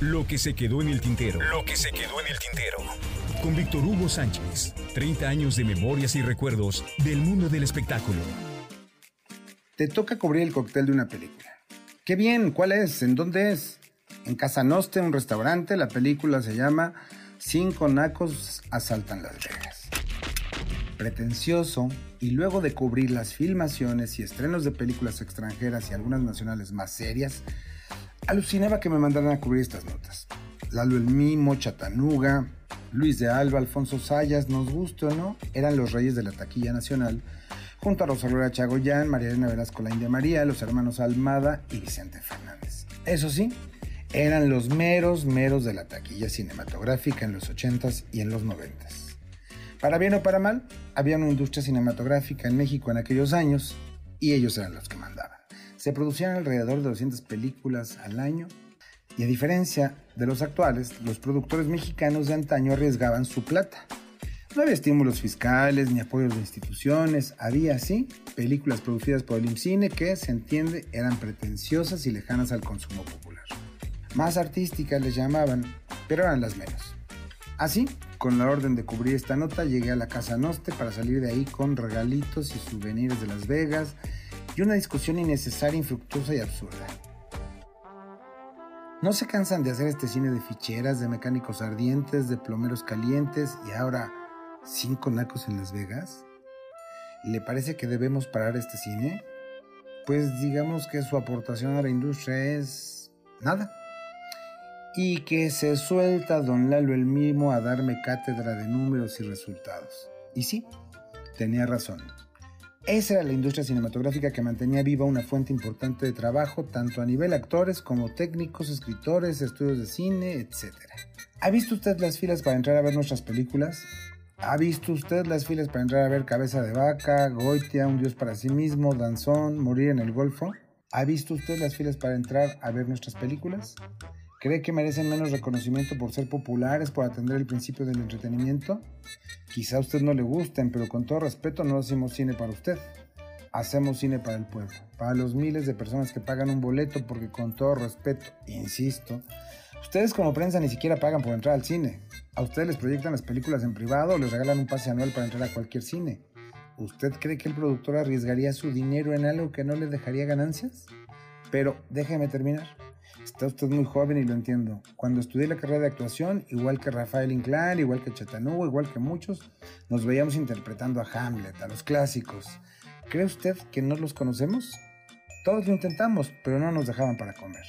Lo que se quedó en el tintero. Lo que se quedó en el tintero. Con Víctor Hugo Sánchez. 30 años de memorias y recuerdos del mundo del espectáculo. Te toca cubrir el cóctel de una película. Qué bien, ¿cuál es? ¿En dónde es? En Casa Noste, un restaurante. La película se llama Cinco nacos asaltan Las Vegas. Pretencioso, y luego de cubrir las filmaciones y estrenos de películas extranjeras y algunas nacionales más serias, alucinaba que me mandaran a cubrir estas notas. Lalo el Mimo, Chatanuga, Luis de Alba, Alfonso Sayas, nos guste o no, eran los reyes de la taquilla nacional, junto a Rosalía Chagoyán, María Elena Velasco la India María, los hermanos Almada y Vicente Fernández. Eso sí, eran los meros, meros de la taquilla cinematográfica en los 80s y en los 90s. Para bien o para mal, había una industria cinematográfica en México en aquellos años y ellos eran los que mandaban. Se producían alrededor de 200 películas al año y a diferencia de los actuales, los productores mexicanos de antaño arriesgaban su plata. No había estímulos fiscales ni apoyos de instituciones, había sí películas producidas por el IMCINE que, se entiende, eran pretenciosas y lejanas al consumo popular. Más artísticas les llamaban, pero eran las menos. Así, con la orden de cubrir esta nota, llegué a la Casa Noste para salir de ahí con regalitos y souvenirs de Las Vegas y una discusión innecesaria, infructuosa y absurda. ¿No se cansan de hacer este cine de ficheras, de mecánicos ardientes, de plomeros calientes y ahora cinco nacos en Las Vegas? ¿Le parece que debemos parar este cine? Pues digamos que su aportación a la industria es nada y que se suelta don Lalo el mismo a darme cátedra de números y resultados. Y sí, tenía razón. Esa era la industria cinematográfica que mantenía viva una fuente importante de trabajo tanto a nivel actores como técnicos, escritores, estudios de cine, etc. ¿Ha visto usted las filas para entrar a ver nuestras películas? ¿Ha visto usted las filas para entrar a ver Cabeza de Vaca, Goitia, Un Dios para sí mismo, Danzón, Morir en el Golfo? ¿Ha visto usted las filas para entrar a ver nuestras películas? ¿Cree que merecen menos reconocimiento por ser populares, por atender el principio del entretenimiento? Quizá a usted no le gusten, pero con todo respeto no hacemos cine para usted. Hacemos cine para el pueblo, para los miles de personas que pagan un boleto porque con todo respeto, insisto, ustedes como prensa ni siquiera pagan por entrar al cine. A ustedes les proyectan las películas en privado o les regalan un pase anual para entrar a cualquier cine. ¿Usted cree que el productor arriesgaría su dinero en algo que no le dejaría ganancias? Pero déjeme terminar. Está usted muy joven y lo entiendo. Cuando estudié la carrera de actuación, igual que Rafael Inclán, igual que Chatanuga, igual que muchos, nos veíamos interpretando a Hamlet, a los clásicos. ¿Cree usted que no los conocemos? Todos lo intentamos, pero no nos dejaban para comer.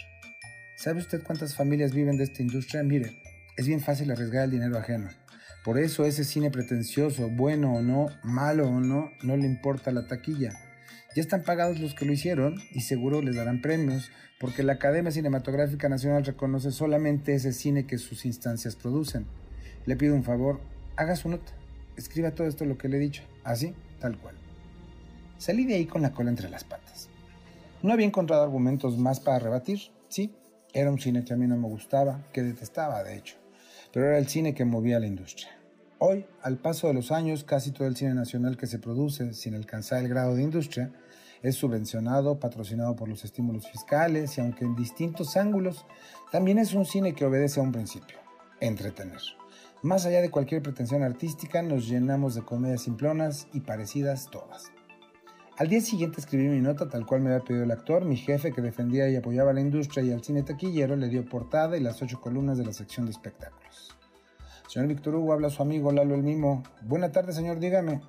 ¿Sabe usted cuántas familias viven de esta industria? Mire, es bien fácil arriesgar el dinero ajeno. Por eso ese cine pretencioso, bueno o no, malo o no, no le importa la taquilla. Ya están pagados los que lo hicieron y seguro les darán premios, porque la Academia Cinematográfica Nacional reconoce solamente ese cine que sus instancias producen. Le pido un favor, haga su nota, escriba todo esto lo que le he dicho, así, tal cual. Salí de ahí con la cola entre las patas. No había encontrado argumentos más para rebatir, sí, era un cine que a mí no me gustaba, que detestaba de hecho, pero era el cine que movía la industria. Hoy, al paso de los años, casi todo el cine nacional que se produce, sin alcanzar el grado de industria, es subvencionado, patrocinado por los estímulos fiscales y aunque en distintos ángulos, también es un cine que obedece a un principio, entretener. Más allá de cualquier pretensión artística, nos llenamos de comedias simplonas y parecidas todas. Al día siguiente escribí mi nota tal cual me había pedido el actor, mi jefe que defendía y apoyaba la industria y al cine taquillero le dio portada y las ocho columnas de la sección de espectáculos. Señor Víctor Hugo, habla su amigo Lalo el Mimo. Buena tarde, señor, dígame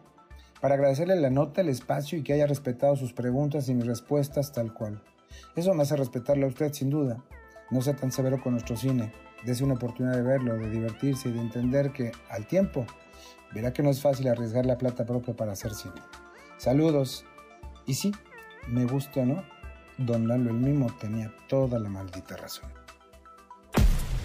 para agradecerle la nota, el espacio y que haya respetado sus preguntas y mis respuestas tal cual. Eso me hace respetarle a usted sin duda. No sea tan severo con nuestro cine. Dese una oportunidad de verlo, de divertirse y de entender que, al tiempo, verá que no es fácil arriesgar la plata propia para hacer cine. Saludos. Y sí, me gusta, ¿no? Don Lalo el Mimo tenía toda la maldita razón.